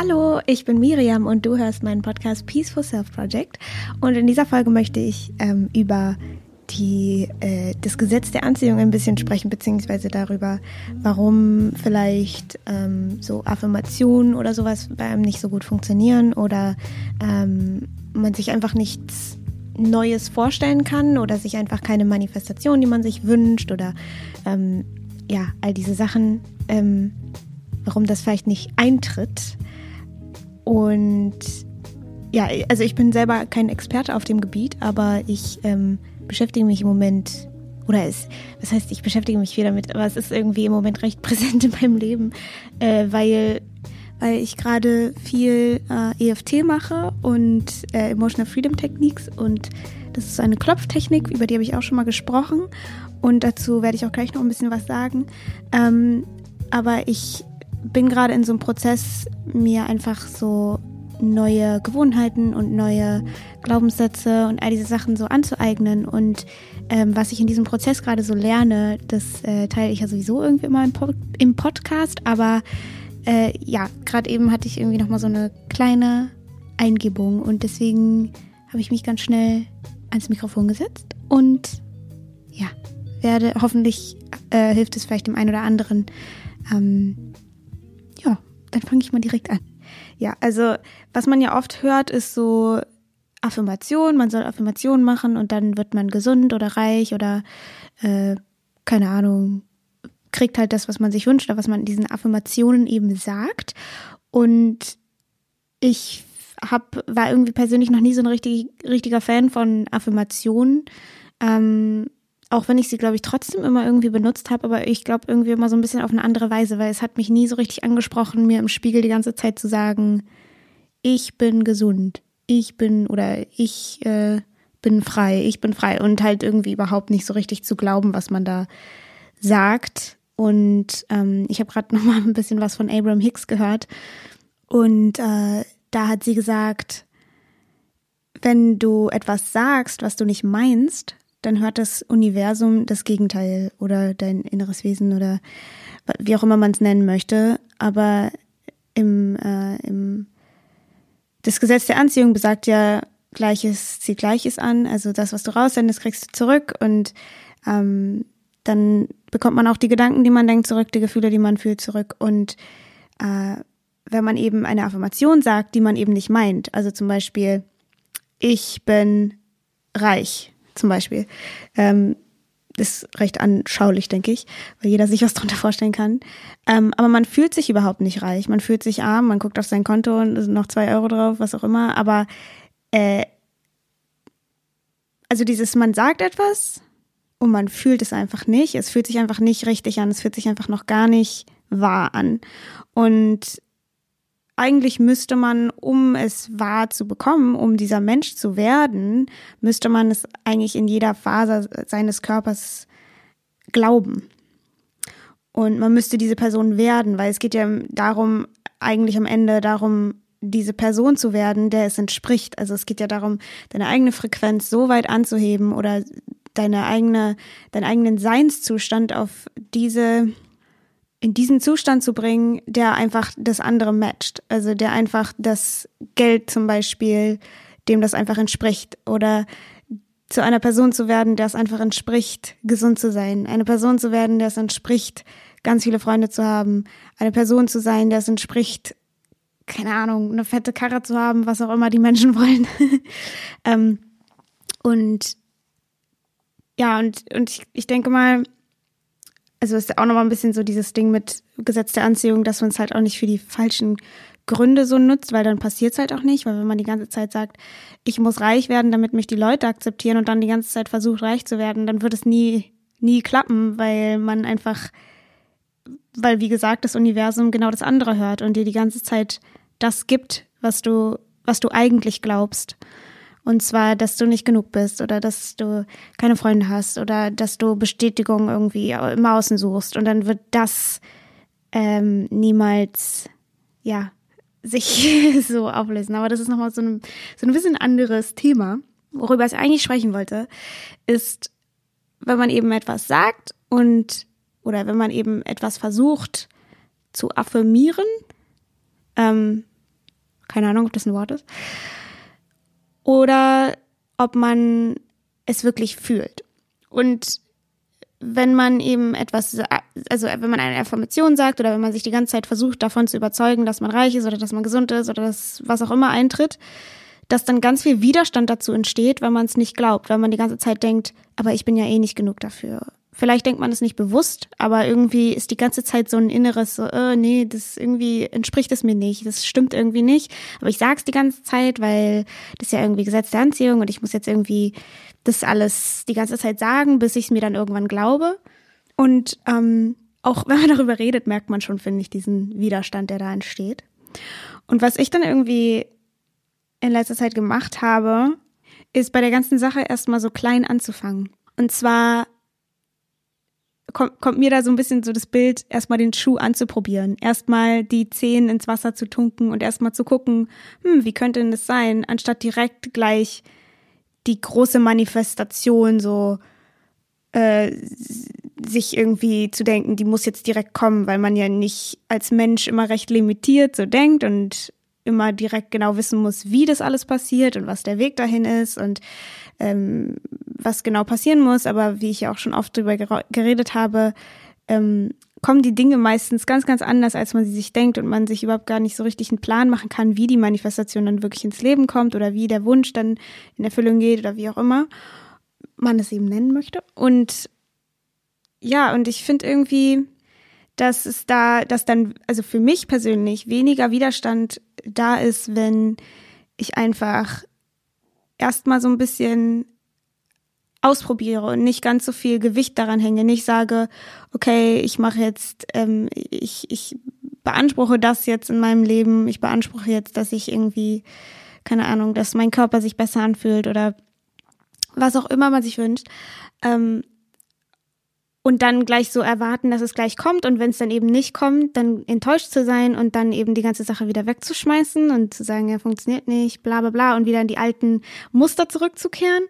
Hallo, ich bin Miriam und du hörst meinen Podcast Peaceful Self Project. Und in dieser Folge möchte ich ähm, über die, äh, das Gesetz der Anziehung ein bisschen sprechen, beziehungsweise darüber, warum vielleicht ähm, so Affirmationen oder sowas bei einem nicht so gut funktionieren oder ähm, man sich einfach nichts Neues vorstellen kann oder sich einfach keine Manifestation, die man sich wünscht oder ähm, ja, all diese Sachen, ähm, warum das vielleicht nicht eintritt. Und ja, also ich bin selber kein Experte auf dem Gebiet, aber ich ähm, beschäftige mich im Moment, oder es, was heißt, ich beschäftige mich viel damit, aber es ist irgendwie im Moment recht präsent in meinem Leben, äh, weil, weil ich gerade viel äh, EFT mache und äh, Emotional Freedom Techniques und das ist eine Klopftechnik, über die habe ich auch schon mal gesprochen und dazu werde ich auch gleich noch ein bisschen was sagen. Ähm, aber ich bin gerade in so einem Prozess, mir einfach so neue Gewohnheiten und neue Glaubenssätze und all diese Sachen so anzueignen. Und ähm, was ich in diesem Prozess gerade so lerne, das äh, teile ich ja sowieso irgendwie immer im, po im Podcast. Aber äh, ja, gerade eben hatte ich irgendwie nochmal so eine kleine Eingebung und deswegen habe ich mich ganz schnell ans Mikrofon gesetzt und ja, werde hoffentlich äh, hilft es vielleicht dem einen oder anderen. Ähm, dann fange ich mal direkt an. Ja, also was man ja oft hört, ist so Affirmation, man soll Affirmationen machen und dann wird man gesund oder reich oder äh, keine Ahnung, kriegt halt das, was man sich wünscht oder was man in diesen Affirmationen eben sagt. Und ich hab, war irgendwie persönlich noch nie so ein richtig, richtiger Fan von Affirmationen. Ähm, auch wenn ich sie, glaube ich, trotzdem immer irgendwie benutzt habe, aber ich glaube irgendwie immer so ein bisschen auf eine andere Weise, weil es hat mich nie so richtig angesprochen, mir im Spiegel die ganze Zeit zu sagen, ich bin gesund, ich bin oder ich äh, bin frei, ich bin frei und halt irgendwie überhaupt nicht so richtig zu glauben, was man da sagt. Und ähm, ich habe gerade noch mal ein bisschen was von Abraham Hicks gehört und äh, da hat sie gesagt, wenn du etwas sagst, was du nicht meinst, dann hört das Universum das Gegenteil oder dein inneres Wesen oder wie auch immer man es nennen möchte. Aber im, äh, im das Gesetz der Anziehung besagt ja, Gleiches zieht Gleiches an. Also das, was du raussendest, kriegst du zurück und ähm, dann bekommt man auch die Gedanken, die man denkt, zurück, die Gefühle, die man fühlt, zurück. Und äh, wenn man eben eine Affirmation sagt, die man eben nicht meint, also zum Beispiel, ich bin reich, zum Beispiel. Ähm, ist recht anschaulich, denke ich, weil jeder sich was darunter vorstellen kann. Ähm, aber man fühlt sich überhaupt nicht reich. Man fühlt sich arm, man guckt auf sein Konto und es sind noch zwei Euro drauf, was auch immer. Aber äh, also dieses, man sagt etwas und man fühlt es einfach nicht. Es fühlt sich einfach nicht richtig an. Es fühlt sich einfach noch gar nicht wahr an. Und eigentlich müsste man, um es wahr zu bekommen, um dieser Mensch zu werden, müsste man es eigentlich in jeder Phase seines Körpers glauben. Und man müsste diese Person werden, weil es geht ja darum, eigentlich am Ende darum, diese Person zu werden, der es entspricht. Also es geht ja darum, deine eigene Frequenz so weit anzuheben oder deine eigene, deinen eigenen Seinszustand auf diese in diesen Zustand zu bringen, der einfach das andere matcht. Also der einfach das Geld zum Beispiel, dem das einfach entspricht. Oder zu einer Person zu werden, der es einfach entspricht, gesund zu sein. Eine Person zu werden, der es entspricht, ganz viele Freunde zu haben. Eine Person zu sein, der es entspricht, keine Ahnung, eine fette Karre zu haben, was auch immer die Menschen wollen. ähm, und ja, und, und ich, ich denke mal, also ist auch nochmal ein bisschen so dieses Ding mit Gesetz der Anziehung, dass man es halt auch nicht für die falschen Gründe so nutzt, weil dann passiert es halt auch nicht, weil wenn man die ganze Zeit sagt, ich muss reich werden, damit mich die Leute akzeptieren und dann die ganze Zeit versucht, reich zu werden, dann wird es nie, nie klappen, weil man einfach, weil wie gesagt, das Universum genau das andere hört und dir die ganze Zeit das gibt, was du, was du eigentlich glaubst. Und zwar, dass du nicht genug bist oder dass du keine Freunde hast oder dass du Bestätigung irgendwie im Außen suchst. Und dann wird das ähm, niemals, ja, sich so auflösen. Aber das ist nochmal so ein, so ein bisschen anderes Thema. Worüber ich eigentlich sprechen wollte, ist, wenn man eben etwas sagt und oder wenn man eben etwas versucht zu affirmieren, ähm, Keine Ahnung, ob das ein Wort ist. Oder ob man es wirklich fühlt. Und wenn man eben etwas, also wenn man eine Affirmation sagt oder wenn man sich die ganze Zeit versucht, davon zu überzeugen, dass man reich ist oder dass man gesund ist oder dass was auch immer eintritt, dass dann ganz viel Widerstand dazu entsteht, weil man es nicht glaubt, weil man die ganze Zeit denkt, aber ich bin ja eh nicht genug dafür. Vielleicht denkt man es nicht bewusst, aber irgendwie ist die ganze Zeit so ein inneres, so, äh, nee, das irgendwie entspricht es mir nicht, das stimmt irgendwie nicht. Aber ich sag's die ganze Zeit, weil das ist ja irgendwie Gesetz der Anziehung und ich muss jetzt irgendwie das alles die ganze Zeit sagen, bis ich es mir dann irgendwann glaube. Und ähm, auch wenn man darüber redet, merkt man schon, finde ich, diesen Widerstand, der da entsteht. Und was ich dann irgendwie in letzter Zeit gemacht habe, ist bei der ganzen Sache erstmal so klein anzufangen. Und zwar kommt, kommt mir da so ein bisschen so das Bild, erstmal den Schuh anzuprobieren, erstmal die Zehen ins Wasser zu tunken und erstmal zu gucken, hm, wie könnte denn das sein, anstatt direkt gleich die große Manifestation so äh, sich irgendwie zu denken, die muss jetzt direkt kommen, weil man ja nicht als Mensch immer recht limitiert so denkt und immer direkt genau wissen muss, wie das alles passiert und was der Weg dahin ist und ähm, was genau passieren muss. Aber wie ich ja auch schon oft drüber geredet habe, ähm, kommen die Dinge meistens ganz, ganz anders, als man sie sich denkt und man sich überhaupt gar nicht so richtig einen Plan machen kann, wie die Manifestation dann wirklich ins Leben kommt oder wie der Wunsch dann in Erfüllung geht oder wie auch immer man es eben nennen möchte. Und ja, und ich finde irgendwie, dass es da, dass dann, also für mich persönlich weniger Widerstand da ist, wenn ich einfach erstmal so ein bisschen ausprobiere und nicht ganz so viel Gewicht daran hänge, nicht sage, okay, ich mache jetzt, ähm, ich, ich beanspruche das jetzt in meinem Leben, ich beanspruche jetzt, dass ich irgendwie, keine Ahnung, dass mein Körper sich besser anfühlt oder was auch immer man sich wünscht. Ähm, und dann gleich so erwarten, dass es gleich kommt. Und wenn es dann eben nicht kommt, dann enttäuscht zu sein und dann eben die ganze Sache wieder wegzuschmeißen und zu sagen, ja, funktioniert nicht, bla bla bla und wieder in die alten Muster zurückzukehren.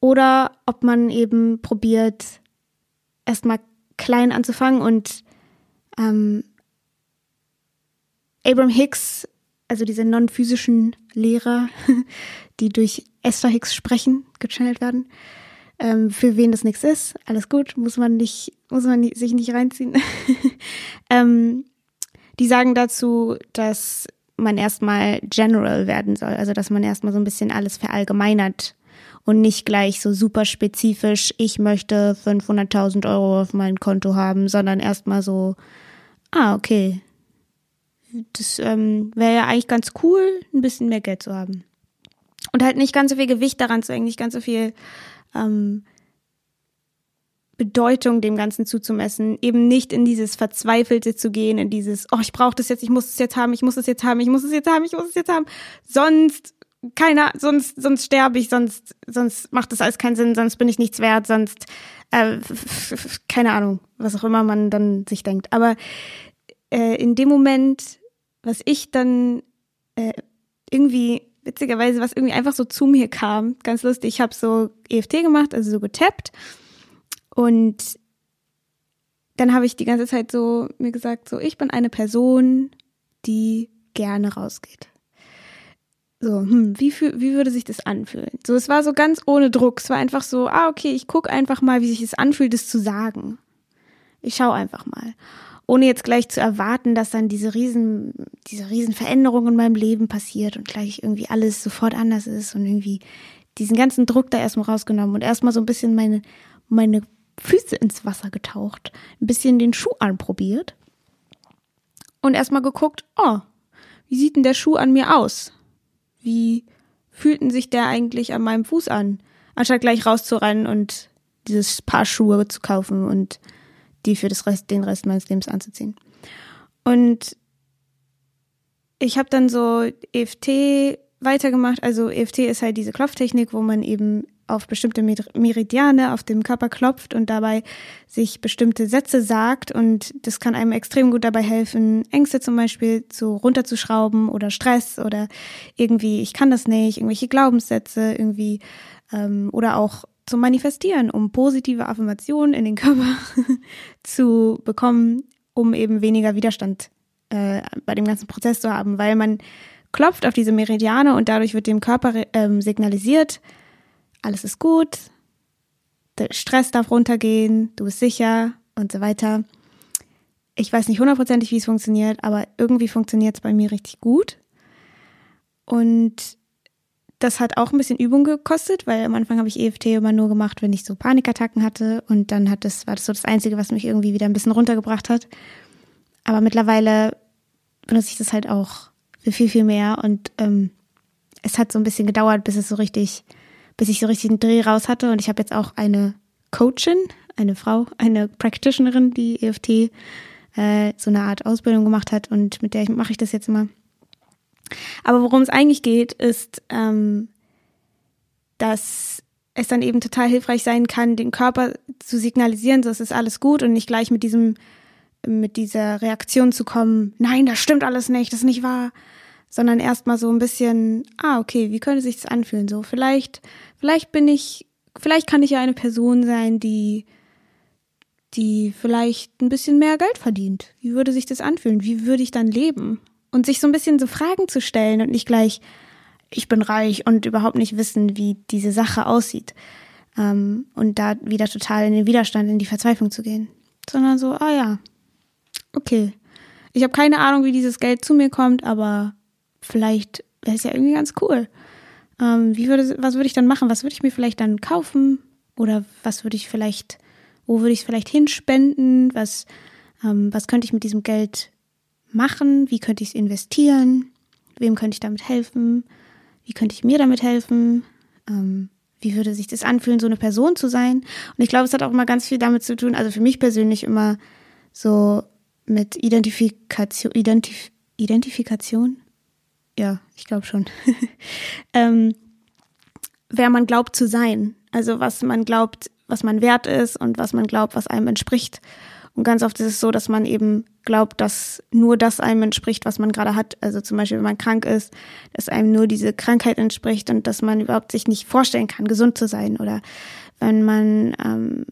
Oder ob man eben probiert, erstmal klein anzufangen und ähm, Abraham Hicks, also diese non-physischen Lehrer, die durch Esther Hicks sprechen, gechannelt werden, ähm, für wen das nichts ist, alles gut, muss man nicht, muss man nicht, sich nicht reinziehen. ähm, die sagen dazu, dass man erstmal general werden soll, also dass man erstmal so ein bisschen alles verallgemeinert und nicht gleich so super spezifisch, ich möchte 500.000 Euro auf mein Konto haben, sondern erstmal so, ah, okay, das ähm, wäre ja eigentlich ganz cool, ein bisschen mehr Geld zu haben. Und halt nicht ganz so viel Gewicht daran zu hängen, nicht ganz so viel ähm, Bedeutung dem Ganzen zuzumessen, eben nicht in dieses Verzweifelte zu gehen, in dieses, oh, ich brauche das jetzt, ich muss es jetzt haben, ich muss es jetzt haben, ich muss es jetzt haben, ich muss es jetzt haben. Sonst keiner, sonst, sonst sterbe ich, sonst, sonst macht das alles keinen Sinn, sonst bin ich nichts wert, sonst, äh, keine Ahnung, was auch immer man dann sich denkt. Aber äh, in dem Moment, was ich dann äh, irgendwie, witzigerweise, was irgendwie einfach so zu mir kam, ganz lustig, ich habe so EFT gemacht, also so getappt und dann habe ich die ganze Zeit so mir gesagt, so ich bin eine Person, die gerne rausgeht. So, hm, wie, fühl, wie würde sich das anfühlen? So, es war so ganz ohne Druck. Es war einfach so, ah, okay, ich gucke einfach mal, wie sich es anfühlt, das zu sagen. Ich schaue einfach mal. Ohne jetzt gleich zu erwarten, dass dann diese riesen, diese riesen Veränderung in meinem Leben passiert und gleich irgendwie alles sofort anders ist und irgendwie diesen ganzen Druck da erstmal rausgenommen und erstmal so ein bisschen meine, meine Füße ins Wasser getaucht, ein bisschen den Schuh anprobiert und erstmal geguckt, oh, wie sieht denn der Schuh an mir aus? wie fühlten sich der eigentlich an meinem Fuß an? Anstatt gleich rauszurennen und dieses Paar Schuhe zu kaufen und die für das Rest, den Rest meines Lebens anzuziehen. Und ich habe dann so EFT weitergemacht. Also EFT ist halt diese Klopftechnik, wo man eben auf bestimmte Meridiane auf dem Körper klopft und dabei sich bestimmte Sätze sagt und das kann einem extrem gut dabei helfen, Ängste zum Beispiel so runterzuschrauben oder Stress oder irgendwie, ich kann das nicht, irgendwelche Glaubenssätze irgendwie ähm, oder auch zu manifestieren, um positive Affirmationen in den Körper zu bekommen, um eben weniger Widerstand äh, bei dem ganzen Prozess zu haben, weil man klopft auf diese Meridiane und dadurch wird dem Körper ähm, signalisiert, alles ist gut, der Stress darf runtergehen, du bist sicher und so weiter. Ich weiß nicht hundertprozentig, wie es funktioniert, aber irgendwie funktioniert es bei mir richtig gut. Und das hat auch ein bisschen Übung gekostet, weil am Anfang habe ich EFT immer nur gemacht, wenn ich so Panikattacken hatte. Und dann hat das, war das so das Einzige, was mich irgendwie wieder ein bisschen runtergebracht hat. Aber mittlerweile benutze ich das halt auch für viel, viel mehr. Und ähm, es hat so ein bisschen gedauert, bis es so richtig, bis ich so richtig einen Dreh raus hatte. Und ich habe jetzt auch eine Coachin, eine Frau, eine Practitionerin, die EFT äh, so eine Art Ausbildung gemacht hat und mit der mache ich das jetzt immer. Aber worum es eigentlich geht, ist, ähm, dass es dann eben total hilfreich sein kann, den Körper zu signalisieren, so es ist alles gut und nicht gleich mit diesem, mit dieser Reaktion zu kommen, nein, das stimmt alles nicht, das ist nicht wahr, sondern erstmal so ein bisschen, ah, okay, wie könnte sich das anfühlen? So, vielleicht, vielleicht bin ich, vielleicht kann ich ja eine Person sein, die, die vielleicht ein bisschen mehr Geld verdient. Wie würde sich das anfühlen? Wie würde ich dann leben? Und sich so ein bisschen so Fragen zu stellen und nicht gleich, ich bin reich und überhaupt nicht wissen, wie diese Sache aussieht. Ähm, und da wieder total in den Widerstand, in die Verzweiflung zu gehen. Sondern so, ah ja, okay. Ich habe keine Ahnung, wie dieses Geld zu mir kommt, aber vielleicht wäre es ja irgendwie ganz cool. Ähm, wie würde, was würde ich dann machen? Was würde ich mir vielleicht dann kaufen? Oder was würde ich vielleicht, wo würde ich es vielleicht hinspenden? Was, ähm, was könnte ich mit diesem Geld machen? Wie könnte ich es investieren? Wem könnte ich damit helfen? Wie könnte ich mir damit helfen? Ähm, wie würde sich das anfühlen, so eine Person zu sein? Und ich glaube, es hat auch immer ganz viel damit zu tun, also für mich persönlich immer so mit Identifikation, Identif Identifikation? Ja, ich glaube schon. ähm, wer man glaubt zu sein. Also was man glaubt, was man wert ist und was man glaubt, was einem entspricht. Und ganz oft ist es so, dass man eben glaubt, dass nur das einem entspricht, was man gerade hat. Also zum Beispiel, wenn man krank ist, dass einem nur diese Krankheit entspricht und dass man überhaupt sich nicht vorstellen kann, gesund zu sein. Oder wenn man ähm,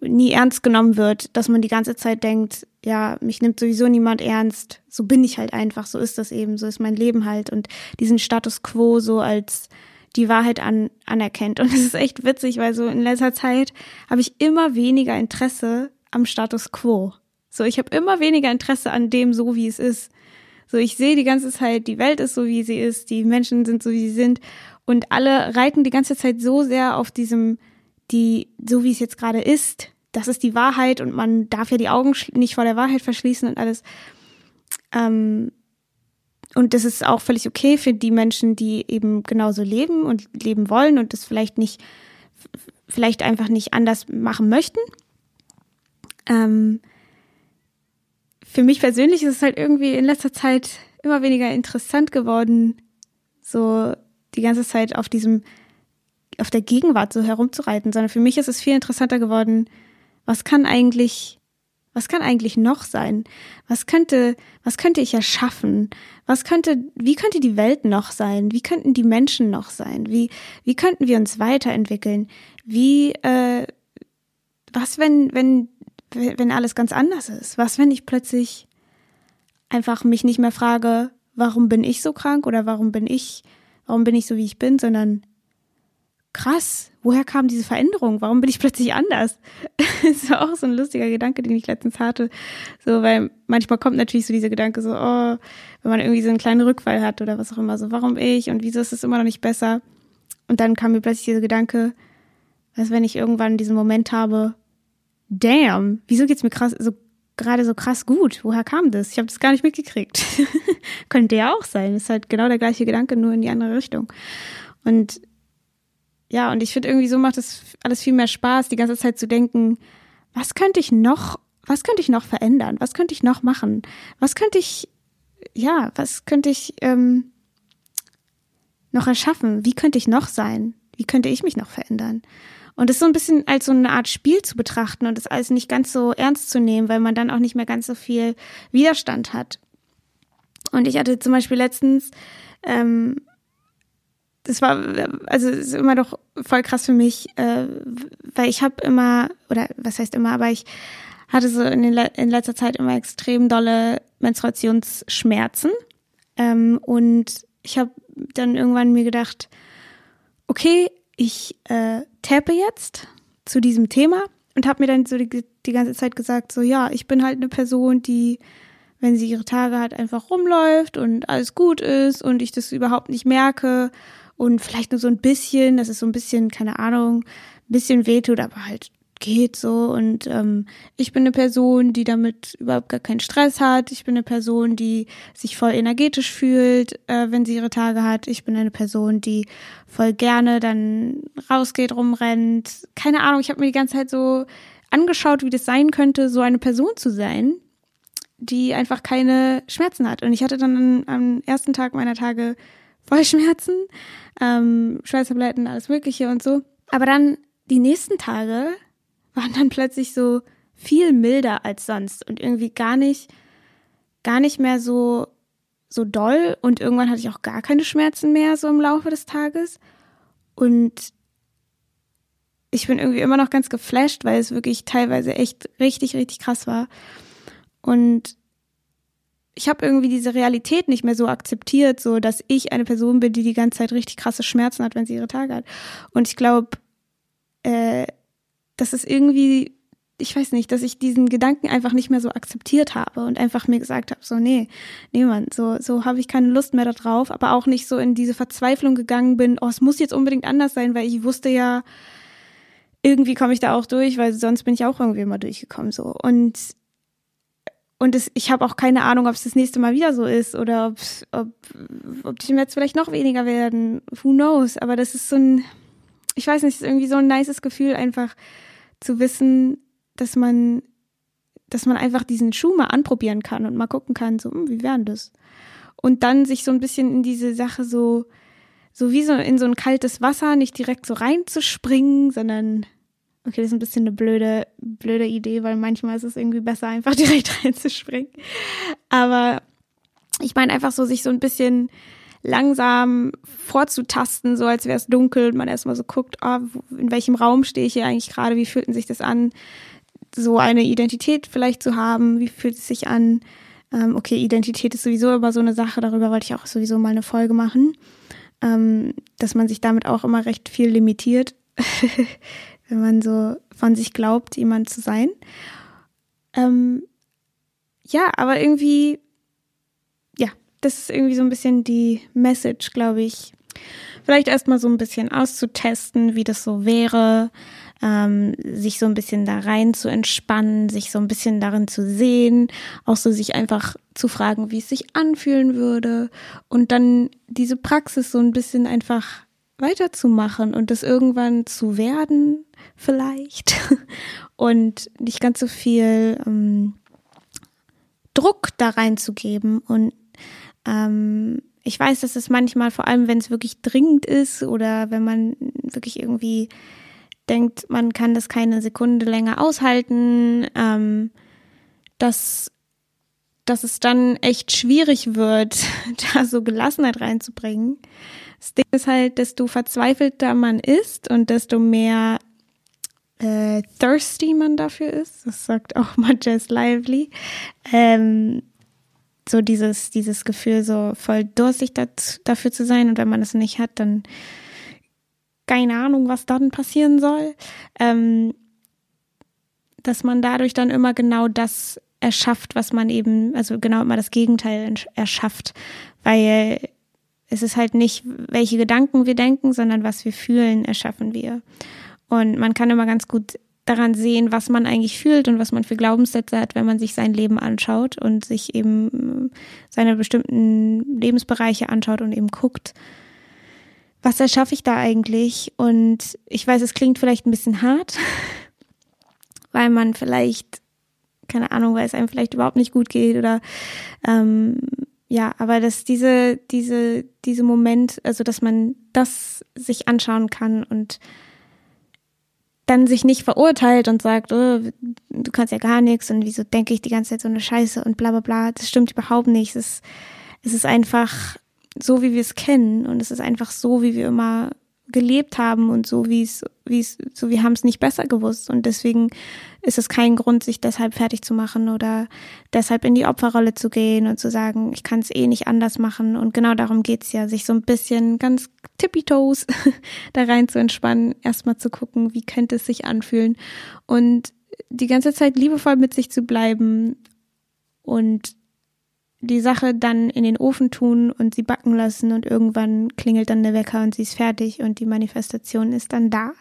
nie ernst genommen wird, dass man die ganze Zeit denkt, ja, mich nimmt sowieso niemand ernst. So bin ich halt einfach, so ist das eben, so ist mein Leben halt. Und diesen Status quo so als die Wahrheit an, anerkennt. Und es ist echt witzig, weil so in letzter Zeit habe ich immer weniger Interesse am Status quo. So, ich habe immer weniger Interesse an dem, so wie es ist. So, ich sehe die ganze Zeit, die Welt ist so, wie sie ist, die Menschen sind so, wie sie sind. Und alle reiten die ganze Zeit so sehr auf diesem, die, so wie es jetzt gerade ist, das ist die Wahrheit und man darf ja die Augen nicht vor der Wahrheit verschließen und alles. Ähm, und das ist auch völlig okay für die Menschen, die eben genauso leben und leben wollen und das vielleicht nicht, vielleicht einfach nicht anders machen möchten. Ähm, für mich persönlich ist es halt irgendwie in letzter Zeit immer weniger interessant geworden, so die ganze Zeit auf diesem, auf der Gegenwart so herumzureiten, sondern für mich ist es viel interessanter geworden, was kann eigentlich, was kann eigentlich noch sein? Was könnte, was könnte ich erschaffen? Was könnte, wie könnte die Welt noch sein? Wie könnten die Menschen noch sein? Wie, wie könnten wir uns weiterentwickeln? Wie, äh, was, wenn, wenn wenn alles ganz anders ist? Was, wenn ich plötzlich einfach mich nicht mehr frage, warum bin ich so krank oder warum bin ich, warum bin ich so wie ich bin, sondern krass, woher kam diese Veränderung? Warum bin ich plötzlich anders? das war auch so ein lustiger Gedanke, den ich letztens hatte. So, weil manchmal kommt natürlich so dieser Gedanke so, oh, wenn man irgendwie so einen kleinen Rückfall hat oder was auch immer, so, warum ich und wieso ist es immer noch nicht besser? Und dann kam mir plötzlich dieser Gedanke, was wenn ich irgendwann diesen Moment habe, damn, wieso geht's mir krass, so gerade so krass gut? Woher kam das? Ich habe das gar nicht mitgekriegt. Könnte ja auch sein. Ist halt genau der gleiche Gedanke, nur in die andere Richtung. Und ja, und ich finde irgendwie so macht es alles viel mehr Spaß, die ganze Zeit zu denken, was könnte ich noch, was könnte ich noch verändern? Was könnte ich noch machen? Was könnte ich, ja, was könnte ich ähm, noch erschaffen? Wie könnte ich noch sein? Wie könnte ich mich noch verändern? Und das so ein bisschen als so eine Art Spiel zu betrachten und das alles nicht ganz so ernst zu nehmen, weil man dann auch nicht mehr ganz so viel Widerstand hat. Und ich hatte zum Beispiel letztens, ähm, das war, also das ist immer doch voll krass für mich, äh, weil ich habe immer, oder was heißt immer, aber ich hatte so in, den, in letzter Zeit immer extrem dolle Menstruationsschmerzen. Ähm, und ich habe dann irgendwann mir gedacht, okay, ich äh, tappe jetzt zu diesem Thema und habe mir dann so die, die ganze Zeit gesagt, so ja, ich bin halt eine Person, die, wenn sie ihre Tage hat, einfach rumläuft und alles gut ist und ich das überhaupt nicht merke und vielleicht nur so ein bisschen, das ist so ein bisschen, keine Ahnung, ein bisschen wehtut, aber halt geht so. Und ähm, ich bin eine Person, die damit überhaupt gar keinen Stress hat. Ich bin eine Person, die sich voll energetisch fühlt, äh, wenn sie ihre Tage hat. Ich bin eine Person, die voll gerne dann rausgeht, rumrennt. Keine Ahnung, ich habe mir die ganze Zeit so angeschaut, wie das sein könnte, so eine Person zu sein, die einfach keine Schmerzen hat. Und ich hatte dann am ersten Tag meiner Tage voll Schmerzen, ähm, Schmerztabletten, alles Mögliche und so. Aber dann die nächsten Tage waren dann plötzlich so viel milder als sonst und irgendwie gar nicht, gar nicht mehr so, so doll und irgendwann hatte ich auch gar keine Schmerzen mehr so im Laufe des Tages und ich bin irgendwie immer noch ganz geflasht, weil es wirklich teilweise echt richtig, richtig krass war. Und ich habe irgendwie diese Realität nicht mehr so akzeptiert, so dass ich eine Person bin, die die ganze Zeit richtig krasse Schmerzen hat, wenn sie ihre Tage hat. Und ich glaube, äh, das ist irgendwie, ich weiß nicht, dass ich diesen Gedanken einfach nicht mehr so akzeptiert habe und einfach mir gesagt habe, so, nee, nee, Mann, so, so habe ich keine Lust mehr darauf, aber auch nicht so in diese Verzweiflung gegangen bin, oh, es muss jetzt unbedingt anders sein, weil ich wusste ja, irgendwie komme ich da auch durch, weil sonst bin ich auch irgendwie immer durchgekommen, so. Und, und es, ich habe auch keine Ahnung, ob es das nächste Mal wieder so ist oder ob, ob, ob die jetzt vielleicht noch weniger werden. Who knows? Aber das ist so ein, ich weiß nicht, ist irgendwie so ein nices Gefühl, einfach zu wissen, dass man, dass man einfach diesen Schuh mal anprobieren kann und mal gucken kann, so, hm, wie wären das? Und dann sich so ein bisschen in diese Sache so, so wie so in so ein kaltes Wasser, nicht direkt so reinzuspringen, sondern, okay, das ist ein bisschen eine blöde, blöde Idee, weil manchmal ist es irgendwie besser, einfach direkt reinzuspringen. Aber ich meine einfach so, sich so ein bisschen langsam vorzutasten, so als wäre es dunkel und man erstmal so guckt, oh, in welchem Raum stehe ich hier eigentlich gerade, wie fühlt sich das an, so eine Identität vielleicht zu haben, wie fühlt es sich an, ähm, okay, Identität ist sowieso immer so eine Sache, darüber wollte ich auch sowieso mal eine Folge machen, ähm, dass man sich damit auch immer recht viel limitiert, wenn man so von sich glaubt, jemand zu sein. Ähm, ja, aber irgendwie das ist irgendwie so ein bisschen die Message, glaube ich. Vielleicht erstmal so ein bisschen auszutesten, wie das so wäre, ähm, sich so ein bisschen da rein zu entspannen, sich so ein bisschen darin zu sehen, auch so sich einfach zu fragen, wie es sich anfühlen würde und dann diese Praxis so ein bisschen einfach weiterzumachen und das irgendwann zu werden, vielleicht und nicht ganz so viel ähm, Druck da reinzugeben und ähm, ich weiß, dass es manchmal, vor allem wenn es wirklich dringend ist oder wenn man wirklich irgendwie denkt, man kann das keine Sekunde länger aushalten, ähm, dass, dass es dann echt schwierig wird, da so Gelassenheit reinzubringen. Das Ding ist halt, desto verzweifelter man ist und desto mehr äh, thirsty man dafür ist, das sagt auch Manchester Lively, ähm, so dieses, dieses Gefühl, so voll durstig dat, dafür zu sein. Und wenn man es nicht hat, dann keine Ahnung, was dann passieren soll. Ähm, dass man dadurch dann immer genau das erschafft, was man eben, also genau immer das Gegenteil erschafft. Weil es ist halt nicht, welche Gedanken wir denken, sondern was wir fühlen, erschaffen wir. Und man kann immer ganz gut daran sehen, was man eigentlich fühlt und was man für Glaubenssätze hat, wenn man sich sein Leben anschaut und sich eben seine bestimmten Lebensbereiche anschaut und eben guckt, was erschaffe ich da eigentlich? Und ich weiß, es klingt vielleicht ein bisschen hart, weil man vielleicht, keine Ahnung, weil es einem vielleicht überhaupt nicht gut geht oder ähm, ja, aber dass diese, diese, diese Moment, also dass man das sich anschauen kann und dann sich nicht verurteilt und sagt, oh, du kannst ja gar nichts und wieso denke ich die ganze Zeit so eine Scheiße und bla bla bla. Das stimmt überhaupt nicht. Es ist, es ist einfach so, wie wir es kennen und es ist einfach so, wie wir immer gelebt haben und so wie es, wie es, so wir haben es nicht besser gewusst. Und deswegen ist es kein Grund, sich deshalb fertig zu machen oder deshalb in die Opferrolle zu gehen und zu sagen, ich kann es eh nicht anders machen. Und genau darum geht's ja, sich so ein bisschen ganz tippy-toes da rein zu entspannen, erstmal zu gucken, wie könnte es sich anfühlen. Und die ganze Zeit liebevoll mit sich zu bleiben und die Sache dann in den Ofen tun und sie backen lassen und irgendwann klingelt dann der Wecker und sie ist fertig und die Manifestation ist dann da.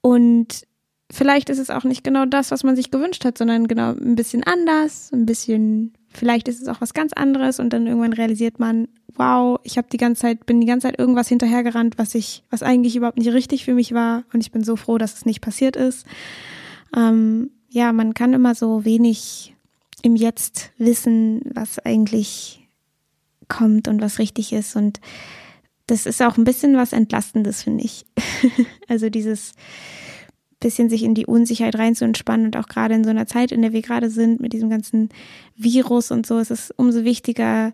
Und vielleicht ist es auch nicht genau das, was man sich gewünscht hat, sondern genau ein bisschen anders, ein bisschen, vielleicht ist es auch was ganz anderes und dann irgendwann realisiert man, wow, ich habe die ganze Zeit, bin die ganze Zeit irgendwas hinterhergerannt, was ich, was eigentlich überhaupt nicht richtig für mich war und ich bin so froh, dass es nicht passiert ist. Ähm, ja, man kann immer so wenig im Jetzt wissen, was eigentlich kommt und was richtig ist. Und das ist auch ein bisschen was Entlastendes, finde ich. also dieses bisschen sich in die Unsicherheit rein zu entspannen und auch gerade in so einer Zeit, in der wir gerade sind, mit diesem ganzen Virus und so, ist es umso wichtiger,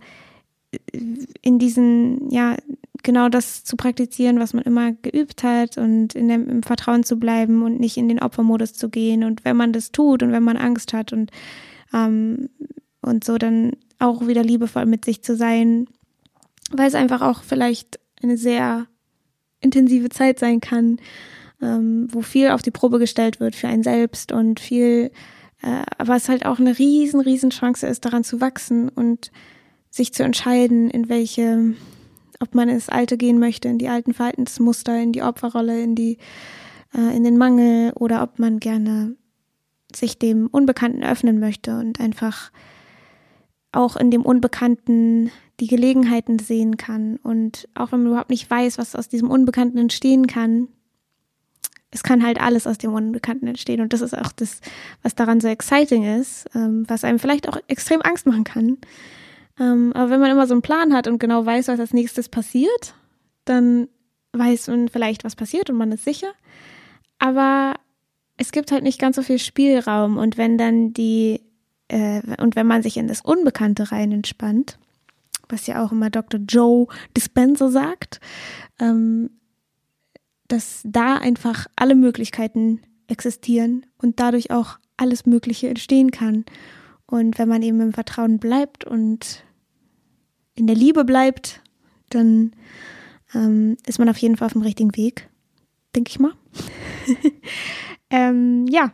in diesen, ja, genau das zu praktizieren, was man immer geübt hat und in dem, im Vertrauen zu bleiben und nicht in den Opfermodus zu gehen. Und wenn man das tut und wenn man Angst hat und ähm, und so dann auch wieder liebevoll mit sich zu sein, weil es einfach auch vielleicht eine sehr intensive Zeit sein kann, ähm, wo viel auf die Probe gestellt wird für einen selbst und viel, äh, aber es halt auch eine riesen, riesen Chance ist, daran zu wachsen und sich zu entscheiden, in welche, ob man ins Alte gehen möchte, in die alten Verhaltensmuster, in die Opferrolle, in die, äh, in den Mangel oder ob man gerne sich dem Unbekannten öffnen möchte und einfach auch in dem Unbekannten die Gelegenheiten sehen kann. Und auch wenn man überhaupt nicht weiß, was aus diesem Unbekannten entstehen kann, es kann halt alles aus dem Unbekannten entstehen. Und das ist auch das, was daran so exciting ist, ähm, was einem vielleicht auch extrem Angst machen kann. Ähm, aber wenn man immer so einen Plan hat und genau weiß, was als nächstes passiert, dann weiß man vielleicht, was passiert und man ist sicher. Aber es gibt halt nicht ganz so viel Spielraum und wenn dann die äh, und wenn man sich in das Unbekannte rein entspannt, was ja auch immer Dr. Joe Dispenza sagt, ähm, dass da einfach alle Möglichkeiten existieren und dadurch auch alles Mögliche entstehen kann. Und wenn man eben im Vertrauen bleibt und in der Liebe bleibt, dann ähm, ist man auf jeden Fall auf dem richtigen Weg, denke ich mal. Ähm, ja,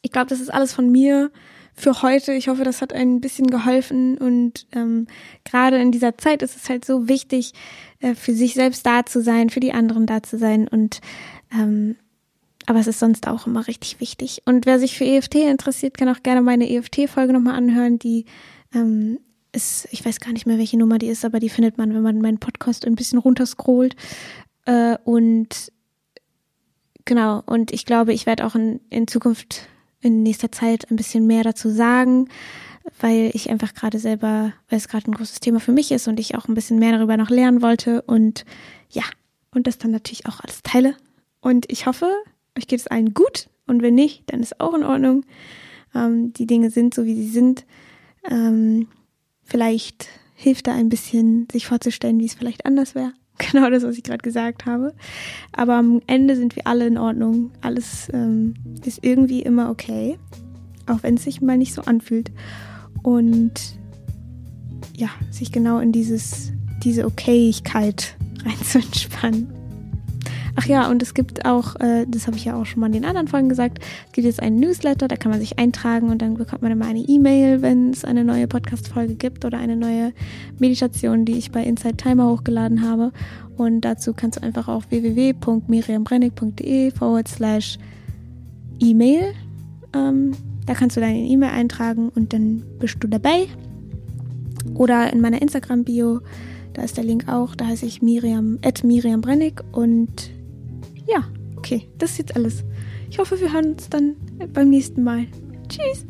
ich glaube, das ist alles von mir für heute. Ich hoffe, das hat ein bisschen geholfen und ähm, gerade in dieser Zeit ist es halt so wichtig, äh, für sich selbst da zu sein, für die anderen da zu sein und ähm, aber es ist sonst auch immer richtig wichtig. Und wer sich für EFT interessiert, kann auch gerne meine EFT-Folge nochmal anhören. Die ähm, ist, ich weiß gar nicht mehr, welche Nummer die ist, aber die findet man, wenn man meinen Podcast ein bisschen runterscrollt. Äh, und Genau, und ich glaube, ich werde auch in, in Zukunft, in nächster Zeit ein bisschen mehr dazu sagen, weil ich einfach gerade selber, weil es gerade ein großes Thema für mich ist und ich auch ein bisschen mehr darüber noch lernen wollte und ja, und das dann natürlich auch alles teile. Und ich hoffe, euch geht es allen gut und wenn nicht, dann ist auch in Ordnung. Ähm, die Dinge sind so, wie sie sind. Ähm, vielleicht hilft da ein bisschen, sich vorzustellen, wie es vielleicht anders wäre. Genau das, was ich gerade gesagt habe. Aber am Ende sind wir alle in Ordnung. Alles ähm, ist irgendwie immer okay. Auch wenn es sich mal nicht so anfühlt. Und ja, sich genau in dieses, diese Okayigkeit rein zu entspannen. Ach ja, und es gibt auch, äh, das habe ich ja auch schon mal in den anderen Folgen gesagt, es gibt jetzt einen Newsletter, da kann man sich eintragen und dann bekommt man immer eine E-Mail, wenn es eine neue Podcast-Folge gibt oder eine neue Meditation, die ich bei Inside Timer hochgeladen habe. Und dazu kannst du einfach auf www.miriambrennig.de forward slash E-Mail. Ähm, da kannst du deine E-Mail eintragen und dann bist du dabei. Oder in meiner Instagram-Bio, da ist der Link auch, da heiße ich Miriam, at Miriam Brennig und ja, okay, das ist jetzt alles. Ich hoffe, wir hören uns dann beim nächsten Mal. Tschüss!